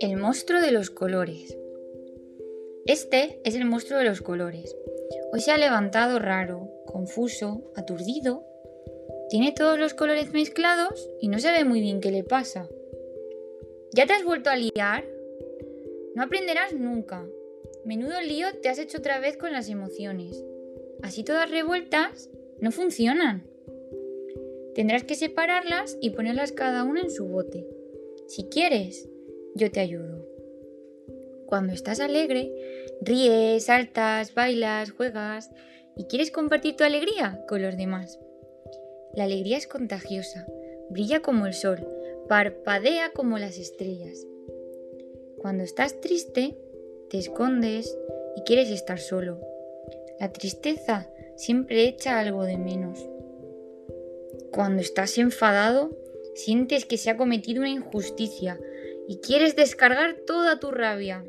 El monstruo de los colores. Este es el monstruo de los colores. Hoy se ha levantado raro, confuso, aturdido. Tiene todos los colores mezclados y no sabe muy bien qué le pasa. ¿Ya te has vuelto a liar? No aprenderás nunca. Menudo lío te has hecho otra vez con las emociones. Así todas revueltas no funcionan. Tendrás que separarlas y ponerlas cada una en su bote. Si quieres, yo te ayudo. Cuando estás alegre, ríes, saltas, bailas, juegas y quieres compartir tu alegría con los demás. La alegría es contagiosa, brilla como el sol, parpadea como las estrellas. Cuando estás triste, te escondes y quieres estar solo. La tristeza siempre echa algo de menos. Cuando estás enfadado, sientes que se ha cometido una injusticia y quieres descargar toda tu rabia.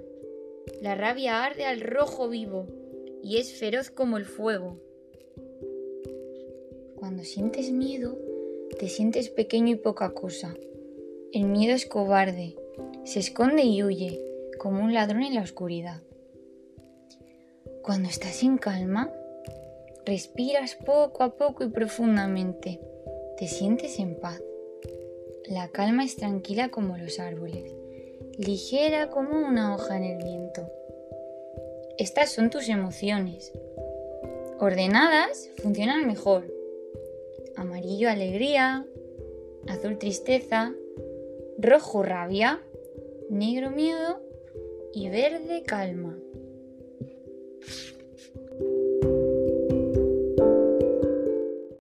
La rabia arde al rojo vivo y es feroz como el fuego. Cuando sientes miedo, te sientes pequeño y poca cosa. El miedo es cobarde, se esconde y huye, como un ladrón en la oscuridad. Cuando estás en calma, respiras poco a poco y profundamente, te sientes en paz. La calma es tranquila como los árboles, ligera como una hoja en el viento. Estas son tus emociones. Ordenadas funcionan mejor. Amarillo alegría, azul tristeza, rojo rabia, negro miedo y verde calma.